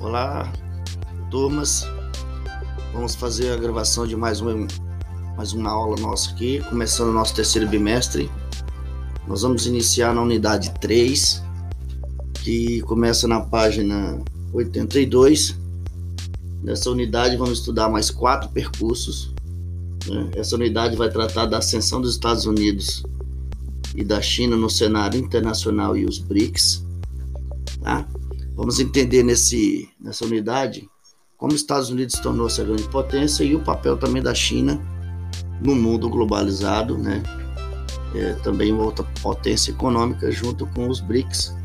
Olá, turmas. Vamos fazer a gravação de mais uma, mais uma aula nossa aqui, começando o nosso terceiro bimestre. Nós vamos iniciar na unidade 3, que começa na página 82. Nessa unidade vamos estudar mais quatro percursos. Né? Essa unidade vai tratar da ascensão dos Estados Unidos e da China no cenário internacional e os BRICS. Tá? Vamos entender nesse, nessa unidade como os Estados Unidos tornou-se a grande potência e o papel também da China no mundo globalizado, né? É, também uma outra potência econômica junto com os BRICS,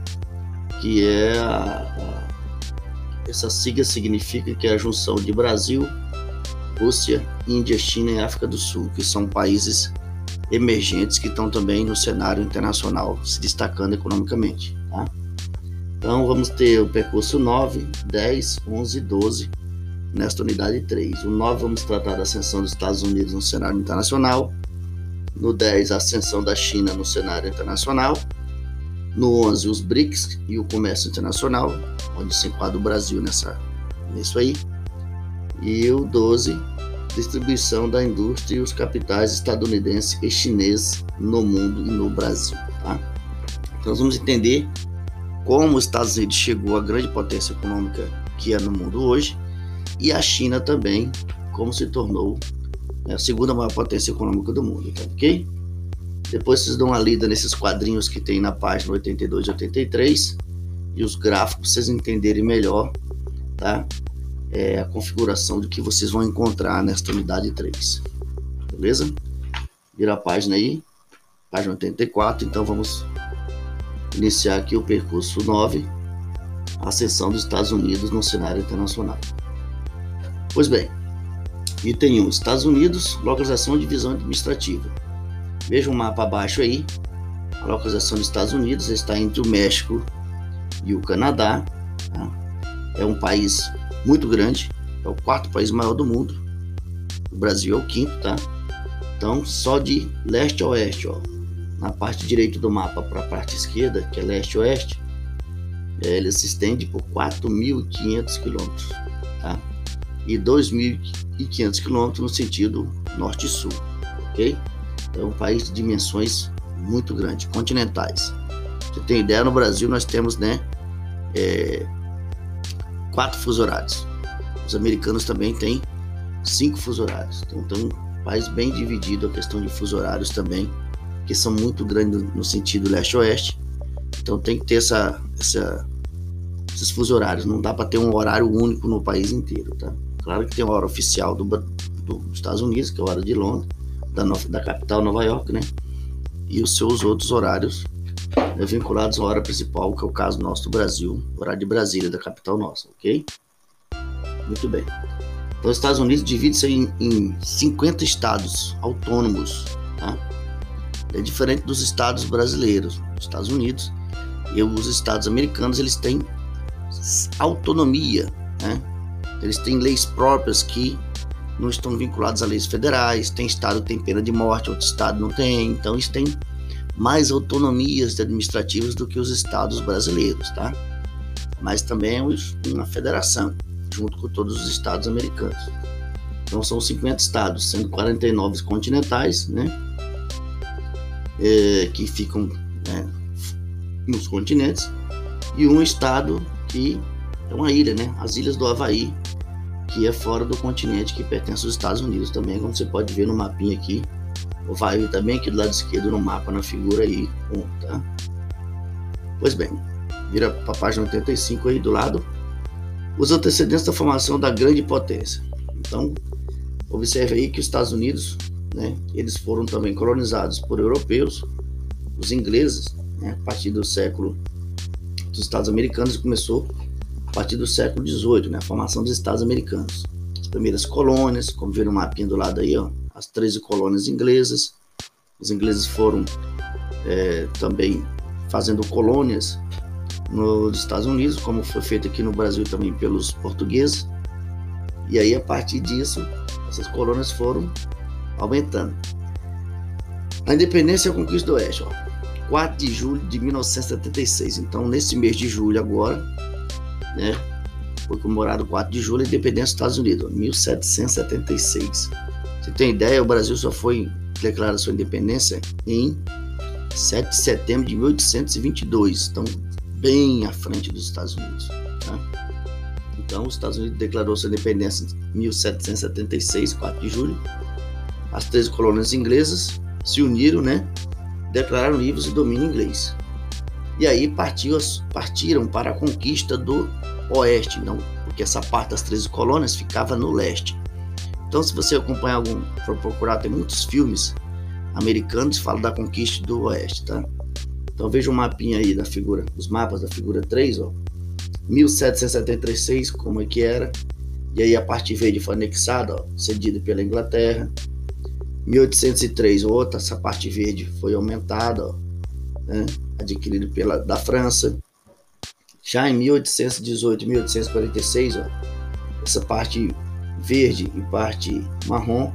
que é a, a, essa sigla significa que é a junção de Brasil, Rússia, Índia, China e África do Sul, que são países emergentes que estão também no cenário internacional se destacando economicamente. Então vamos ter o percurso 9, 10, 11 e 12 nesta unidade 3. O 9 vamos tratar da ascensão dos Estados Unidos no cenário internacional. No 10, a ascensão da China no cenário internacional. No 11, os BRICS e o comércio internacional, onde se enquadra o Brasil nessa, nisso aí. E o 12, distribuição da indústria e os capitais estadunidenses e chineses no mundo e no Brasil. Tá? Então, vamos entender como os Estados Unidos chegou à grande potência econômica que é no mundo hoje, e a China também, como se tornou né, a segunda maior potência econômica do mundo, tá ok? Depois vocês dão uma lida nesses quadrinhos que tem na página 82 e 83 e os gráficos, vocês entenderem melhor, tá? É a configuração do que vocês vão encontrar nesta unidade 3. Beleza? Vira a página aí, página 84, então vamos iniciar aqui o percurso 9, a ascensão dos Estados Unidos no cenário internacional. Pois bem, item 1, Estados Unidos, localização e divisão administrativa. Veja o um mapa abaixo aí, a localização dos Estados Unidos está entre o México e o Canadá. Tá? É um país muito grande, é o quarto país maior do mundo. O Brasil é o quinto, tá? Então, só de leste a oeste, ó, na parte direita do mapa para a parte esquerda, que é leste-oeste, é, ele se estende por 4.500 quilômetros, tá? E 2.500 quilômetros no sentido norte-sul, ok? É um país de dimensões muito grandes, continentais. Você tem ideia, no Brasil nós temos, né, é, quatro fuso horários. Os americanos também têm cinco fuso horários. Então, tem um país bem dividido a questão de fuso horários também que são muito grandes no sentido leste-oeste. Então tem que ter essa, essa, esses fusos horários. Não dá para ter um horário único no país inteiro, tá? Claro que tem a hora oficial do, do, dos Estados Unidos, que é a hora de Londres, da, da capital Nova York, né? E os seus outros horários né, vinculados à hora principal, que é o caso nosso do Brasil, horário de Brasília, da capital nossa, ok? Muito bem. Então, os Estados Unidos divide-se em, em 50 estados autônomos, tá? É diferente dos estados brasileiros, os Estados Unidos e os estados americanos, eles têm autonomia, né? Eles têm leis próprias que não estão vinculadas a leis federais. Tem estado que tem pena de morte, outro estado não tem. Então, eles têm mais autonomias administrativas do que os estados brasileiros, tá? Mas também é uma federação, junto com todos os estados americanos. Então, são 50 estados, sendo 49 continentais, né? É, que ficam né, nos continentes, e um estado que é uma ilha, né? As ilhas do Havaí, que é fora do continente, que pertence aos Estados Unidos também, como você pode ver no mapinha aqui. O Havaí também aqui do lado esquerdo no mapa, na figura aí, tá? Pois bem, vira para a página 85 aí do lado. Os antecedentes da formação da grande potência. Então, observe aí que os Estados Unidos né? Eles foram também colonizados por europeus, os ingleses, né? a partir do século dos Estados Americanos começou a partir do século XVIII, né? a formação dos Estados Americanos. As primeiras colônias, como viram no mapinha do lado aí, ó, as 13 colônias inglesas. Os ingleses foram é, também fazendo colônias nos Estados Unidos, como foi feito aqui no Brasil também pelos portugueses. E aí, a partir disso, essas colônias foram aumentando. A independência e a conquista do Oeste, ó, 4 de julho de 1976. Então, nesse mês de julho agora, né, foi comemorado 4 de julho, a independência dos Estados Unidos, 1776. Você tem ideia, o Brasil só foi declarar sua independência em 7 de setembro de 1822, então bem à frente dos Estados Unidos. Tá? Então, os Estados Unidos declarou sua independência em 1776, 4 de julho. As três colônias inglesas se uniram, né? Declararam livres o domínio inglês. E aí partiu, partiram para a conquista do oeste, não, porque essa parte das 13 colônias ficava no leste. Então, se você acompanhar algum, for procurar, tem muitos filmes americanos que falam da conquista do oeste, tá? Então veja o um mapinha aí da figura, os mapas da figura 3, ó. 1776, como é que era. E aí a parte verde foi anexada, ó, cedida pela Inglaterra. 1803, outra, essa parte verde foi aumentada, ó, né? adquirido pela da França. Já em 1818 1846, ó, essa parte verde e parte marrom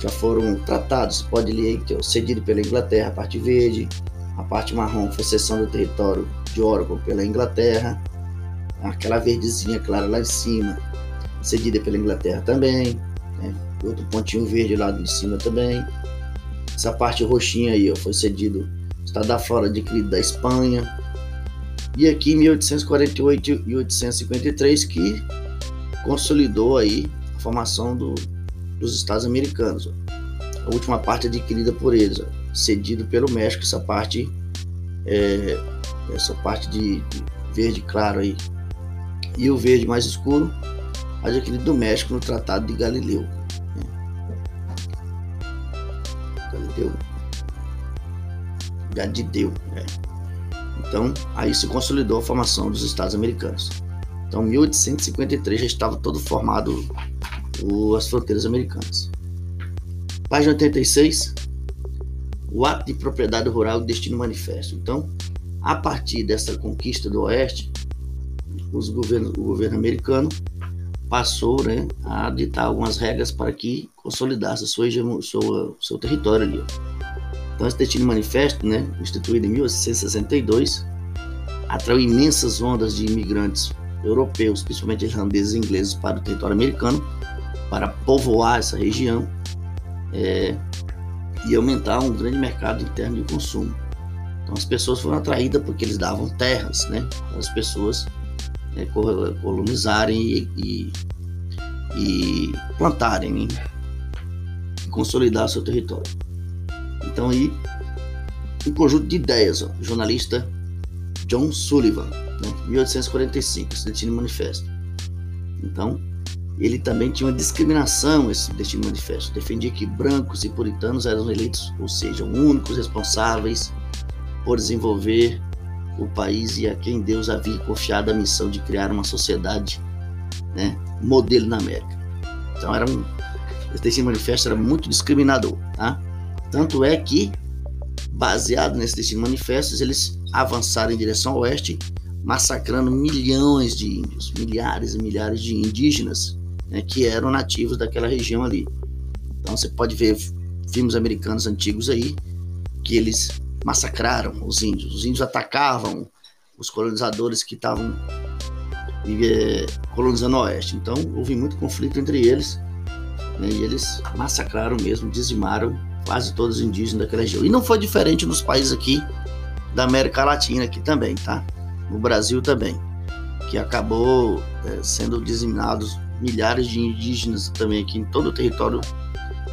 já foram tratados. Pode ler que é cedido pela Inglaterra, a parte verde, a parte marrom foi cessão do território de Oregon pela Inglaterra, aquela verdezinha clara lá em cima, cedida pela Inglaterra também, né? Outro pontinho verde lá em cima também. Essa parte roxinha aí ó, foi cedido Estado da Flora adquirido da Espanha. E aqui em 1848 e 1853 que consolidou aí a formação do, dos Estados Americanos. Ó. A última parte adquirida por eles, ó, cedido pelo México, essa parte é, essa parte de, de, verde claro aí e o verde mais escuro adquirido do México no Tratado de Galileu. Né? Galileu Galileu, né? Então, aí se consolidou a formação dos Estados Americanos. Então, 1853 já estava todo formado o, as fronteiras americanas. Página 86, o ato de propriedade rural e destino manifesto. Então, a partir dessa conquista do Oeste, os governos, o governo americano passou né, a ditar algumas regras para que consolidasse sua, sua, seu território ali. Então, esse destino manifesto, né, instituído em 1862, atraiu imensas ondas de imigrantes europeus, principalmente irlandeses e ingleses, para o território americano, para povoar essa região é, e aumentar um grande mercado interno de consumo. Então as pessoas foram atraídas porque eles davam terras, né, para as pessoas né, colonizarem e, e, e plantarem, né, consolidar seu território. Então aí um conjunto de ideias, ó, jornalista John Sullivan, né, 1845, esse Destino Manifesto. Então, ele também tinha uma discriminação, esse Destino Manifesto. Defendia que brancos e puritanos eram eleitos, ou seja, únicos responsáveis por desenvolver o país e a quem Deus havia confiado a missão de criar uma sociedade né, modelo na América. Então, era um, esse Manifesto era muito discriminador. Tá? Tanto é que, baseado nesse Destino Manifesto, eles avançaram em direção ao oeste, massacrando milhões de índios, milhares e milhares de indígenas né, que eram nativos daquela região ali. Então você pode ver filmes americanos antigos aí que eles massacraram os índios. Os índios atacavam os colonizadores que estavam é, colonizando o oeste. Então houve muito conflito entre eles né, e eles massacraram mesmo, dizimaram quase todos os indígenas daquela região. E não foi diferente nos países aqui da América Latina aqui também, tá? No Brasil também, que acabou é, sendo dizimados milhares de indígenas também aqui em todo o território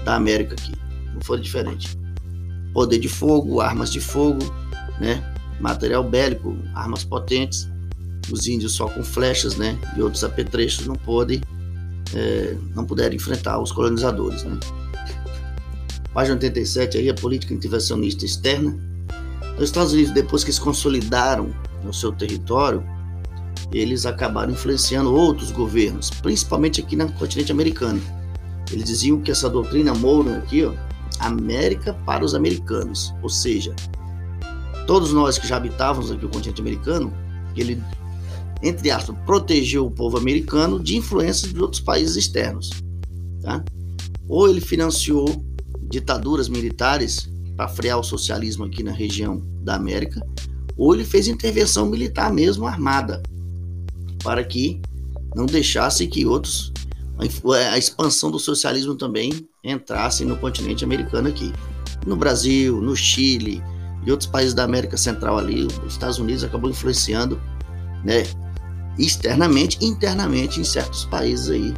da América aqui. Não foi diferente. Poder de fogo, armas de fogo, né? Material bélico, armas potentes. Os índios só com flechas, né? E outros apetrechos não podem, é, não puderam enfrentar os colonizadores, né? Página 87 aí a política intervencionista externa os Estados Unidos, depois que se consolidaram no seu território, eles acabaram influenciando outros governos, principalmente aqui no continente americano. Eles diziam que essa doutrina Monroe aqui, ó, América para os americanos, ou seja, todos nós que já habitávamos aqui o continente americano, ele, entre aspas, protegeu o povo americano de influências de outros países externos, tá? Ou ele financiou ditaduras militares para frear o socialismo aqui na região da América, ou ele fez intervenção militar mesmo armada para que não deixasse que outros a expansão do socialismo também entrasse no continente americano aqui. No Brasil, no Chile e outros países da América Central ali, os Estados Unidos acabou influenciando, né, externamente e internamente em certos países aí,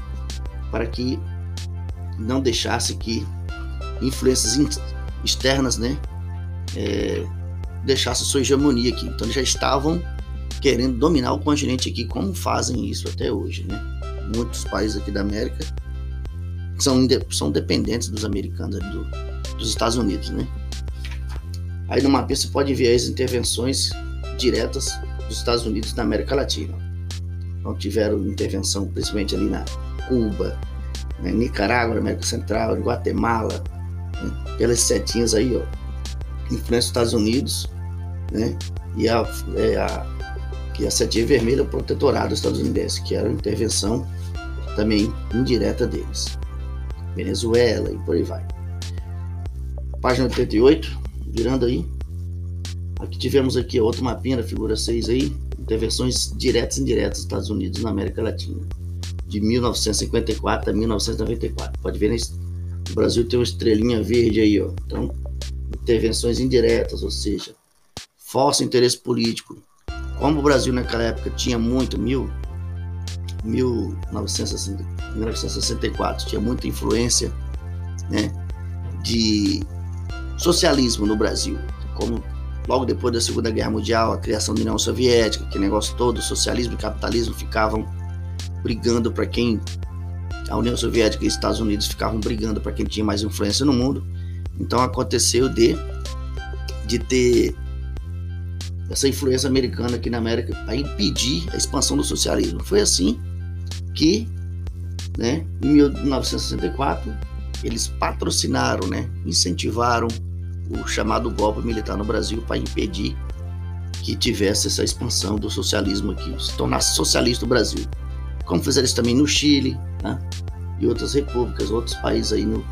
para que não deixasse que influências externas, né, é, deixasse sua hegemonia aqui. Então eles já estavam querendo dominar o continente aqui, como fazem isso até hoje, né? Muitos países aqui da América são, são dependentes dos americanos, do, dos Estados Unidos, né? Aí no mapa você pode ver as intervenções diretas dos Estados Unidos na América Latina. Então tiveram intervenção principalmente ali na Cuba, né, Nicarágua, América Central, Guatemala, né, pelas setinhas aí, ó, influência dos Estados Unidos, né, e a, é, a, a setinha vermelha é o protetorado estadunidense, que era a intervenção também indireta deles. Venezuela e por aí vai. Página 88, virando aí. Aqui tivemos aqui outro mapinha da figura 6 aí, intervenções diretas e indiretas dos Estados Unidos na América Latina, de 1954 a 1994. Pode ver, né? o Brasil tem uma estrelinha verde aí, ó. Então, intervenções indiretas, ou seja, força interesse político. Como o Brasil naquela época tinha muito, mil, 1964, tinha muita influência né, de socialismo no Brasil, como logo depois da Segunda Guerra Mundial, a criação da União Soviética, que negócio todo, socialismo e capitalismo ficavam brigando para quem a União Soviética e os Estados Unidos ficavam brigando para quem tinha mais influência no mundo. Então aconteceu de de ter essa influência americana aqui na América para impedir a expansão do socialismo. Foi assim que, né, em 1964, eles patrocinaram, né, incentivaram o chamado golpe militar no Brasil para impedir que tivesse essa expansão do socialismo aqui, se tornasse socialista o Brasil. Como fizeram isso também no Chile, né, e outras repúblicas, outros países aí no,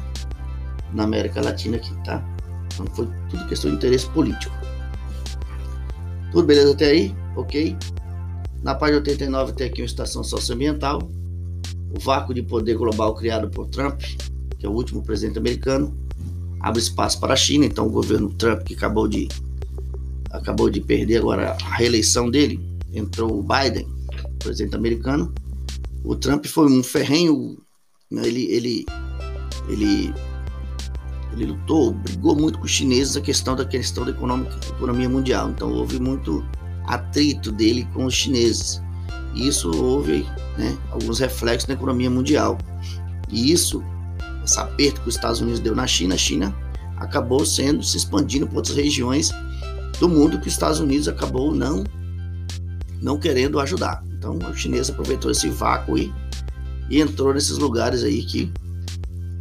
na América Latina aqui, tá? Então foi tudo questão de interesse político. Tudo beleza até aí? Ok? Na página 89 tem aqui uma estação socioambiental, o vácuo de poder global criado por Trump, que é o último presidente americano, abre espaço para a China. Então, o governo Trump, que acabou de, acabou de perder agora a reeleição dele, entrou o Biden, presidente americano. O Trump foi um ferrenho, né? ele, ele, ele, ele lutou, brigou muito com os chineses a questão da questão da econômica, economia mundial. Então, houve muito atrito dele com os chineses. E isso houve né, alguns reflexos na economia mundial. E isso, esse aperto que os Estados Unidos deu na China, a China acabou sendo se expandindo para outras regiões do mundo que os Estados Unidos acabou não não querendo ajudar. Então, o chinês aproveitou esse vácuo e, e entrou nesses lugares aí que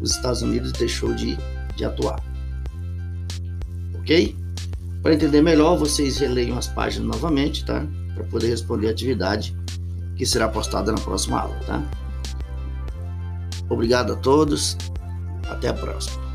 os Estados Unidos deixou de, de atuar. Ok? Para entender melhor, vocês releiam as páginas novamente, tá? Para poder responder a atividade que será postada na próxima aula, tá? Obrigado a todos. Até a próxima.